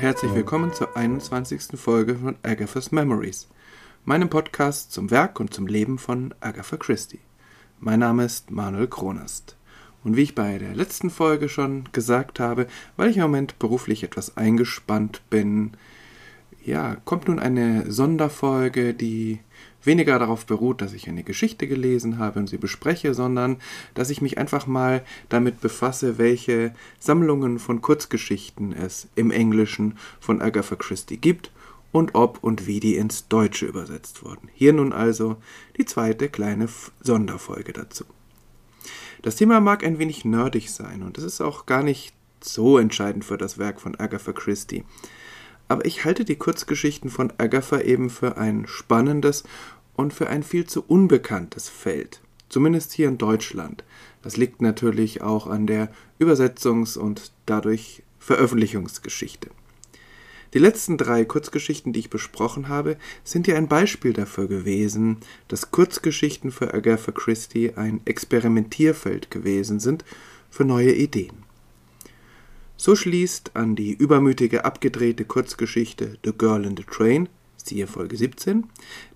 herzlich willkommen zur 21. Folge von Agatha's Memories, meinem Podcast zum Werk und zum Leben von Agatha Christie. Mein Name ist Manuel Kronast. Und wie ich bei der letzten Folge schon gesagt habe, weil ich im Moment beruflich etwas eingespannt bin, ja, kommt nun eine Sonderfolge, die weniger darauf beruht, dass ich eine Geschichte gelesen habe und sie bespreche, sondern dass ich mich einfach mal damit befasse, welche Sammlungen von Kurzgeschichten es im Englischen von Agatha Christie gibt und ob und wie die ins Deutsche übersetzt wurden. Hier nun also die zweite kleine Sonderfolge dazu. Das Thema mag ein wenig nerdig sein und es ist auch gar nicht so entscheidend für das Werk von Agatha Christie aber ich halte die Kurzgeschichten von Agatha eben für ein spannendes und für ein viel zu unbekanntes Feld, zumindest hier in Deutschland. Das liegt natürlich auch an der Übersetzungs- und dadurch Veröffentlichungsgeschichte. Die letzten drei Kurzgeschichten, die ich besprochen habe, sind ja ein Beispiel dafür gewesen, dass Kurzgeschichten für Agatha Christie ein Experimentierfeld gewesen sind für neue Ideen. So schließt an die übermütige abgedrehte Kurzgeschichte The Girl in the Train, siehe Folge 17,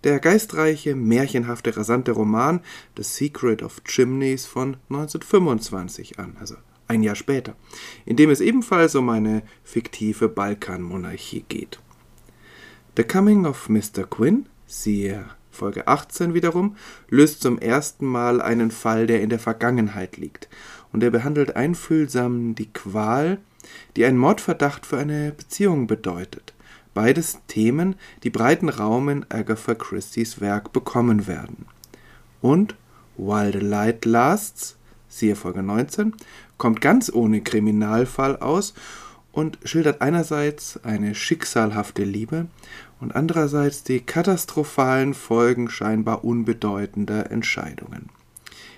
der geistreiche, märchenhafte, rasante Roman The Secret of Chimneys von 1925 an, also ein Jahr später, in dem es ebenfalls um eine fiktive Balkanmonarchie geht. The Coming of Mr. Quinn, siehe Folge 18 wiederum, löst zum ersten Mal einen Fall, der in der Vergangenheit liegt, und er behandelt einfühlsam die Qual, die einen Mordverdacht für eine Beziehung bedeutet. Beides Themen, die breiten Raum in Agatha Christie's Werk bekommen werden. Und While the Light Lasts, siehe Folge 19, kommt ganz ohne Kriminalfall aus und schildert einerseits eine schicksalhafte Liebe und andererseits die katastrophalen Folgen scheinbar unbedeutender Entscheidungen.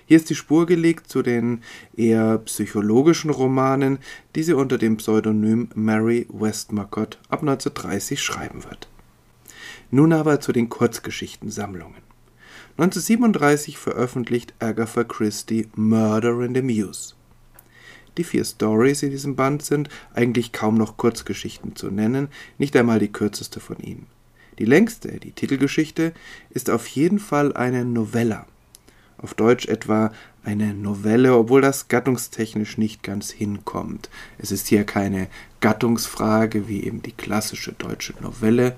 Hier ist die Spur gelegt zu den eher psychologischen Romanen, die sie unter dem Pseudonym Mary Westmacott ab 1930 schreiben wird. Nun aber zu den Kurzgeschichtensammlungen. 1937 veröffentlicht Agatha Christie Murder in the Muse. Die vier Stories in diesem Band sind eigentlich kaum noch Kurzgeschichten zu nennen, nicht einmal die kürzeste von ihnen. Die längste, die Titelgeschichte, ist auf jeden Fall eine Novella auf Deutsch etwa eine Novelle, obwohl das gattungstechnisch nicht ganz hinkommt. Es ist hier keine Gattungsfrage wie eben die klassische deutsche Novelle,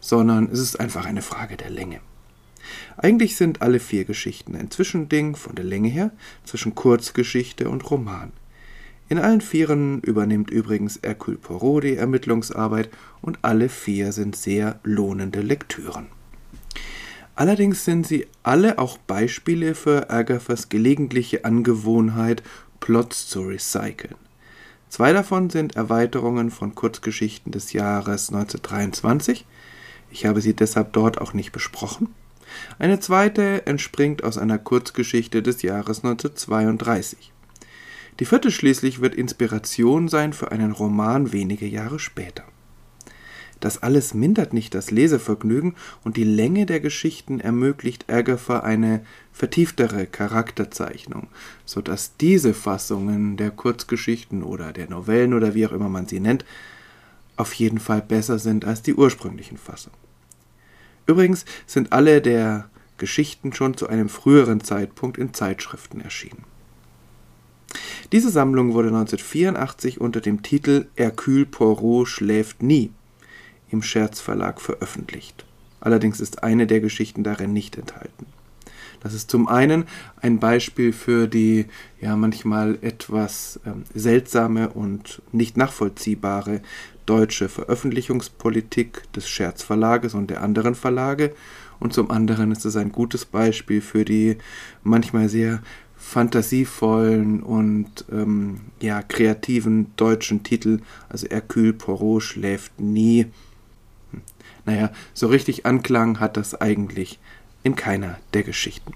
sondern es ist einfach eine Frage der Länge. Eigentlich sind alle vier Geschichten ein Zwischending von der Länge her zwischen Kurzgeschichte und Roman. In allen Vieren übernimmt übrigens Hercule Poirot die Ermittlungsarbeit und alle vier sind sehr lohnende Lektüren. Allerdings sind sie alle auch Beispiele für Agathas gelegentliche Angewohnheit, Plots zu recyceln. Zwei davon sind Erweiterungen von Kurzgeschichten des Jahres 1923. Ich habe sie deshalb dort auch nicht besprochen. Eine zweite entspringt aus einer Kurzgeschichte des Jahres 1932. Die vierte schließlich wird Inspiration sein für einen Roman wenige Jahre später. Das alles mindert nicht das Lesevergnügen und die Länge der Geschichten ermöglicht Agatha eine vertieftere Charakterzeichnung, so dass diese Fassungen der Kurzgeschichten oder der Novellen oder wie auch immer man sie nennt, auf jeden Fall besser sind als die ursprünglichen Fassungen. Übrigens sind alle der Geschichten schon zu einem früheren Zeitpunkt in Zeitschriften erschienen. Diese Sammlung wurde 1984 unter dem Titel Hercule Poirot schläft nie im Scherzverlag veröffentlicht. Allerdings ist eine der Geschichten darin nicht enthalten. Das ist zum einen ein Beispiel für die ja manchmal etwas ähm, seltsame und nicht nachvollziehbare deutsche Veröffentlichungspolitik des Scherzverlages und der anderen Verlage und zum anderen ist es ein gutes Beispiel für die manchmal sehr fantasievollen und ähm, ja kreativen deutschen Titel, also Hercule Poirot schläft nie naja, so richtig Anklang hat das eigentlich in keiner der Geschichten.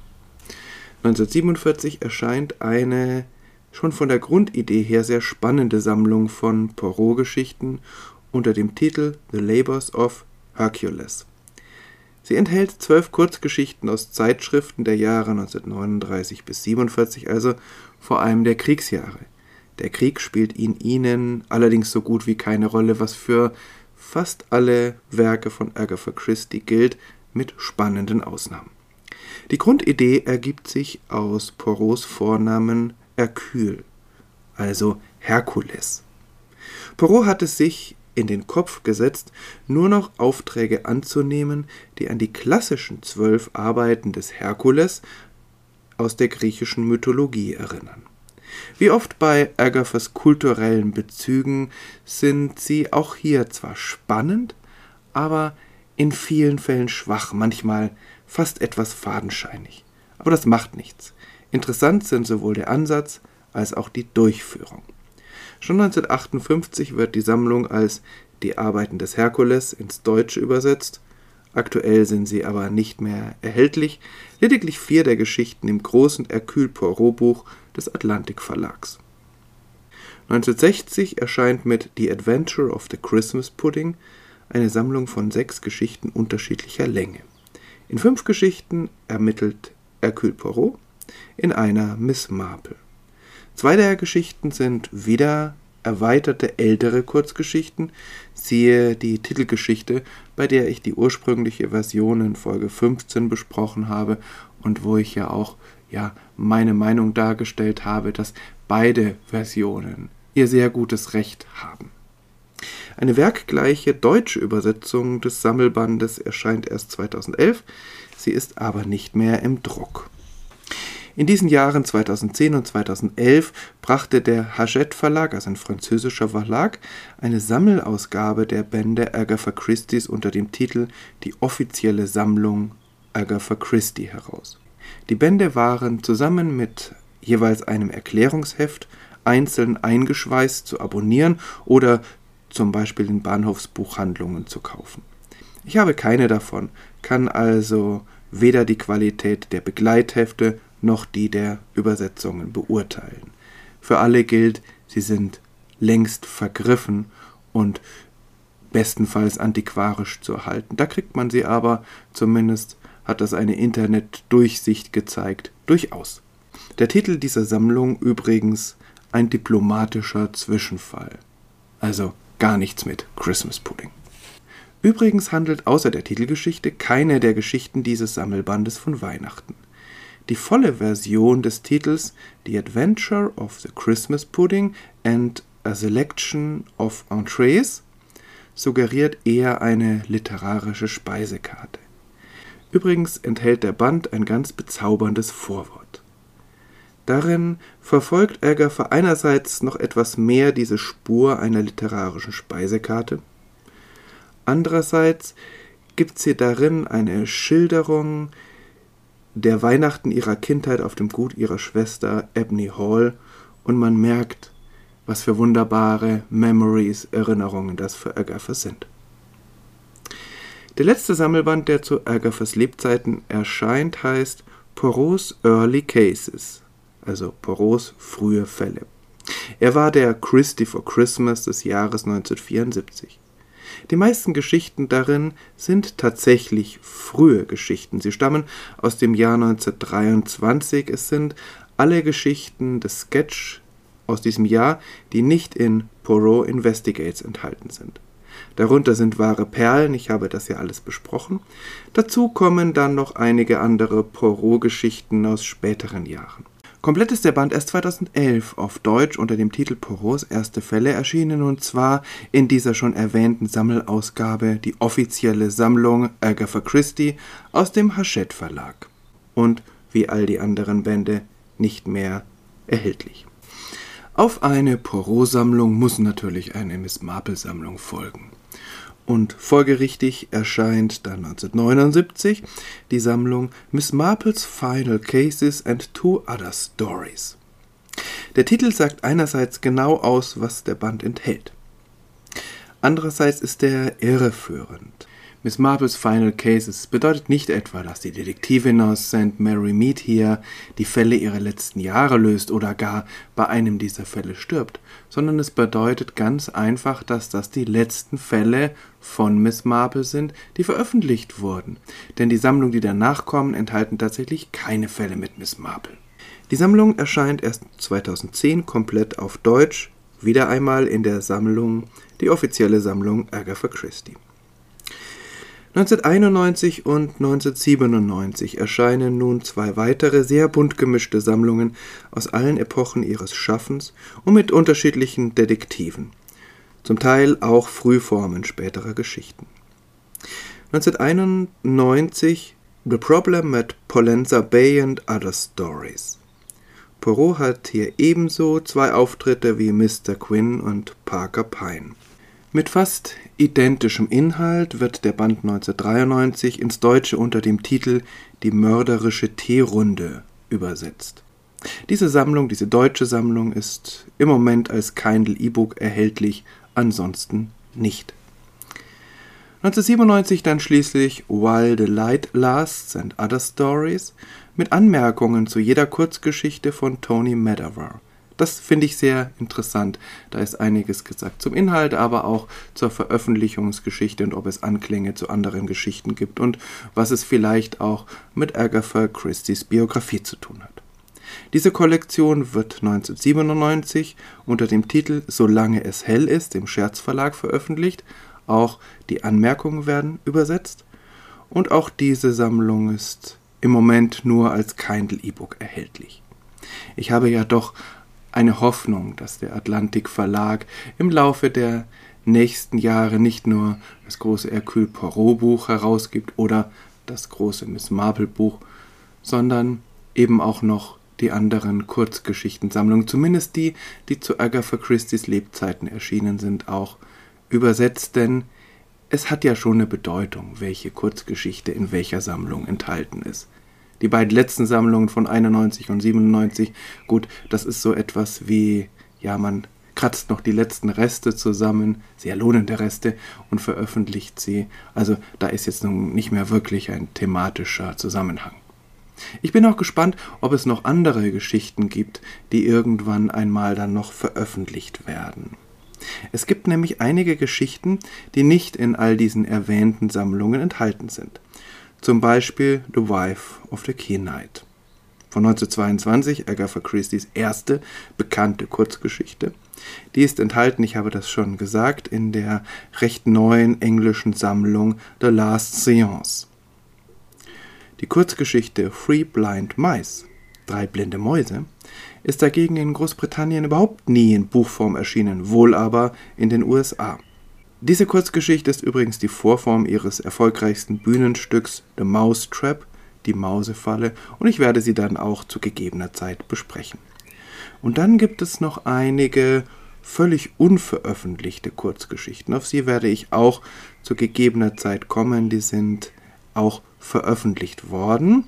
1947 erscheint eine schon von der Grundidee her sehr spannende Sammlung von Poirot-Geschichten unter dem Titel The Labors of Hercules. Sie enthält zwölf Kurzgeschichten aus Zeitschriften der Jahre 1939 bis 47, also vor allem der Kriegsjahre. Der Krieg spielt in ihnen allerdings so gut wie keine Rolle, was für fast alle Werke von Agatha Christie gilt, mit spannenden Ausnahmen. Die Grundidee ergibt sich aus Poirots Vornamen Hercule, also Herkules. Poirot hat es sich in den Kopf gesetzt, nur noch Aufträge anzunehmen, die an die klassischen zwölf Arbeiten des Herkules aus der griechischen Mythologie erinnern. Wie oft bei Agathas kulturellen Bezügen sind sie auch hier zwar spannend, aber in vielen Fällen schwach, manchmal fast etwas fadenscheinig. Aber das macht nichts. Interessant sind sowohl der Ansatz als auch die Durchführung. Schon 1958 wird die Sammlung als Die Arbeiten des Herkules ins Deutsche übersetzt. Aktuell sind sie aber nicht mehr erhältlich, lediglich vier der Geschichten im großen Hercule Poirot Buch des Atlantik Verlags. 1960 erscheint mit The Adventure of the Christmas Pudding eine Sammlung von sechs Geschichten unterschiedlicher Länge. In fünf Geschichten ermittelt Hercule Poirot, in einer Miss Marple. Zwei der Geschichten sind wieder erweiterte ältere Kurzgeschichten, siehe die Titelgeschichte, bei der ich die ursprüngliche Version in Folge 15 besprochen habe und wo ich ja auch ja meine Meinung dargestellt habe, dass beide Versionen ihr sehr gutes Recht haben. Eine werkgleiche deutsche Übersetzung des Sammelbandes erscheint erst 2011, sie ist aber nicht mehr im Druck. In diesen Jahren 2010 und 2011 brachte der Hachette Verlag, also ein französischer Verlag, eine Sammelausgabe der Bände Agatha Christie's unter dem Titel Die offizielle Sammlung Agatha Christie heraus. Die Bände waren zusammen mit jeweils einem Erklärungsheft einzeln eingeschweißt zu abonnieren oder zum Beispiel in Bahnhofsbuchhandlungen zu kaufen. Ich habe keine davon, kann also weder die Qualität der Begleithefte noch die der Übersetzungen beurteilen. Für alle gilt, sie sind längst vergriffen und bestenfalls antiquarisch zu erhalten. Da kriegt man sie aber, zumindest hat das eine Internetdurchsicht gezeigt, durchaus. Der Titel dieser Sammlung übrigens ein diplomatischer Zwischenfall. Also gar nichts mit Christmas Pudding. Übrigens handelt außer der Titelgeschichte keine der Geschichten dieses Sammelbandes von Weihnachten. Die volle Version des Titels The Adventure of the Christmas Pudding and a Selection of Entrees suggeriert eher eine literarische Speisekarte. Übrigens enthält der Band ein ganz bezauberndes Vorwort. Darin verfolgt Agatha einerseits noch etwas mehr diese Spur einer literarischen Speisekarte, andererseits gibt sie darin eine Schilderung der Weihnachten ihrer Kindheit auf dem Gut ihrer Schwester Ebony Hall und man merkt, was für wunderbare Memories, Erinnerungen das für Agatha sind. Der letzte Sammelband, der zu Agathas Lebzeiten erscheint, heißt Poros Early Cases, also Poros frühe Fälle. Er war der Christie for Christmas des Jahres 1974. Die meisten Geschichten darin sind tatsächlich frühe Geschichten. Sie stammen aus dem Jahr 1923. Es sind alle Geschichten des Sketch aus diesem Jahr, die nicht in Poirot Investigates enthalten sind. Darunter sind wahre Perlen, ich habe das ja alles besprochen. Dazu kommen dann noch einige andere Poirot-Geschichten aus späteren Jahren. Komplett ist der Band erst 2011 auf Deutsch unter dem Titel Poros erste Fälle erschienen und zwar in dieser schon erwähnten Sammelausgabe die offizielle Sammlung Agatha Christie aus dem Hachette Verlag und wie all die anderen Bände nicht mehr erhältlich. Auf eine Poirot-Sammlung muss natürlich eine Miss Marple-Sammlung folgen und folgerichtig erscheint dann 1979 die Sammlung Miss Marples Final Cases and Two Other Stories. Der Titel sagt einerseits genau aus, was der Band enthält. Andererseits ist er irreführend. Miss Marples Final Cases bedeutet nicht etwa, dass die Detektivin aus St. Mary Mead hier die Fälle ihrer letzten Jahre löst oder gar bei einem dieser Fälle stirbt, sondern es bedeutet ganz einfach, dass das die letzten Fälle von Miss Marple sind, die veröffentlicht wurden. Denn die Sammlung, die danach kommen, enthalten tatsächlich keine Fälle mit Miss Marple. Die Sammlung erscheint erst 2010 komplett auf Deutsch, wieder einmal in der Sammlung, die offizielle Sammlung Agatha Christie. 1991 und 1997 erscheinen nun zwei weitere sehr bunt gemischte Sammlungen aus allen Epochen ihres Schaffens und mit unterschiedlichen Detektiven, zum Teil auch Frühformen späterer Geschichten. 1991 The Problem at Polenza Bay and Other Stories. Poirot hat hier ebenso zwei Auftritte wie Mr. Quinn und Parker Pine. Mit fast identischem Inhalt wird der Band 1993 ins Deutsche unter dem Titel Die mörderische Teerunde übersetzt. Diese Sammlung, diese deutsche Sammlung, ist im Moment als Kindle E-Book erhältlich, ansonsten nicht. 1997 dann schließlich While the Light Lasts and Other Stories mit Anmerkungen zu jeder Kurzgeschichte von Tony Madavar. Das finde ich sehr interessant. Da ist einiges gesagt zum Inhalt, aber auch zur Veröffentlichungsgeschichte und ob es Anklänge zu anderen Geschichten gibt und was es vielleicht auch mit Agatha Christie's Biografie zu tun hat. Diese Kollektion wird 1997 unter dem Titel Solange es hell ist im Scherzverlag veröffentlicht. Auch die Anmerkungen werden übersetzt. Und auch diese Sammlung ist im Moment nur als Kindle E-Book erhältlich. Ich habe ja doch eine Hoffnung, dass der Atlantik Verlag im Laufe der nächsten Jahre nicht nur das große Hercule Poirot Buch herausgibt oder das große Miss Marple Buch, sondern eben auch noch die anderen Kurzgeschichtensammlungen, zumindest die, die zu Agatha Christie's Lebzeiten erschienen sind, auch übersetzt, denn es hat ja schon eine Bedeutung, welche Kurzgeschichte in welcher Sammlung enthalten ist. Die beiden letzten Sammlungen von 91 und 97, gut, das ist so etwas wie, ja, man kratzt noch die letzten Reste zusammen, sehr lohnende Reste, und veröffentlicht sie. Also da ist jetzt nun nicht mehr wirklich ein thematischer Zusammenhang. Ich bin auch gespannt, ob es noch andere Geschichten gibt, die irgendwann einmal dann noch veröffentlicht werden. Es gibt nämlich einige Geschichten, die nicht in all diesen erwähnten Sammlungen enthalten sind. Zum Beispiel The Wife of the Key Knight von 1922, Agatha Christie's erste bekannte Kurzgeschichte. Die ist enthalten, ich habe das schon gesagt, in der recht neuen englischen Sammlung The Last Seance. Die Kurzgeschichte Three Blind Mice, drei blinde Mäuse, ist dagegen in Großbritannien überhaupt nie in Buchform erschienen, wohl aber in den USA. Diese Kurzgeschichte ist übrigens die Vorform ihres erfolgreichsten Bühnenstücks The Mousetrap, die Mausefalle, und ich werde sie dann auch zu gegebener Zeit besprechen. Und dann gibt es noch einige völlig unveröffentlichte Kurzgeschichten. Auf sie werde ich auch zu gegebener Zeit kommen. Die sind auch veröffentlicht worden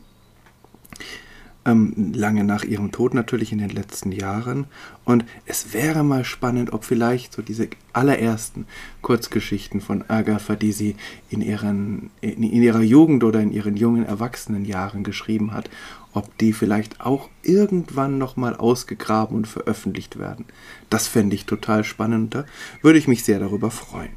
ähm, lange nach ihrem Tod natürlich in den letzten Jahren. Und es wäre mal spannend, ob vielleicht so diese allerersten Kurzgeschichten von Agatha, die sie in, ihren, in, in ihrer Jugend oder in ihren jungen Erwachsenenjahren geschrieben hat, ob die vielleicht auch irgendwann nochmal ausgegraben und veröffentlicht werden. Das fände ich total spannend, da würde ich mich sehr darüber freuen.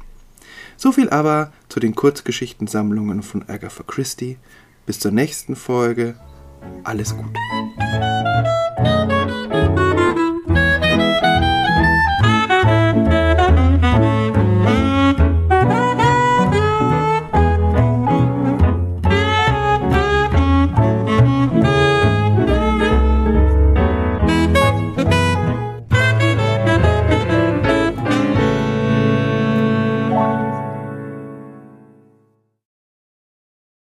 So viel aber zu den Kurzgeschichtensammlungen von Agatha Christie. Bis zur nächsten Folge alles Gute.